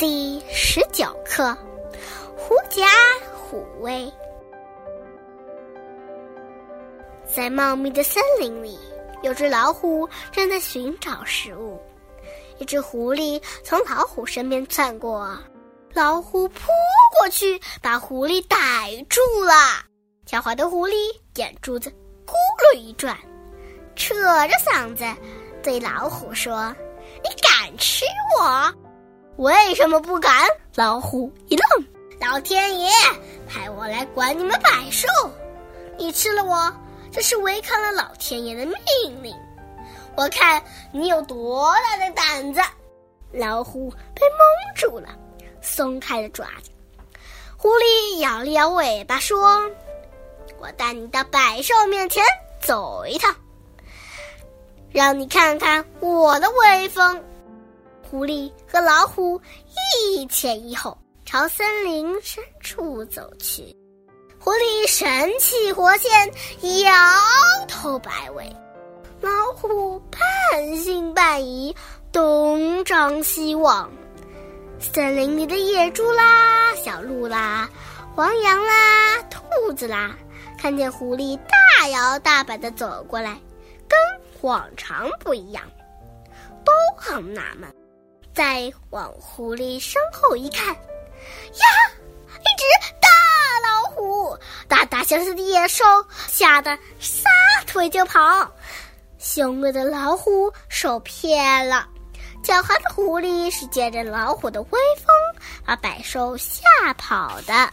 第十九课：狐假虎威。在茂密的森林里，有只老虎正在寻找食物。一只狐狸从老虎身边窜过，老虎扑过去把狐狸逮住了。狡猾的狐狸眼珠子咕噜一转，扯着嗓子对老虎说：“你敢吃我？”为什么不敢？老虎一愣，老天爷派我来管你们百兽，你吃了我，这是违抗了老天爷的命令。我看你有多大的胆子！老虎被蒙住了，松开了爪子。狐狸摇了摇尾巴说：“我带你到百兽面前走一趟，让你看看我的威风。”狐狸和老虎一前一后朝森林深处走去，狐狸神气活现，摇头摆尾；老虎半信半疑，东张西望。森林里的野猪啦、小鹿啦、黄羊啦、兔子啦，看见狐狸大摇大摆的走过来，跟往常不一样，都很纳闷。再往狐狸身后一看，呀，一只大老虎！大大小小的野兽吓得撒腿就跑。凶恶的老虎受骗了，狡猾的狐狸是借着老虎的威风把百兽吓跑的。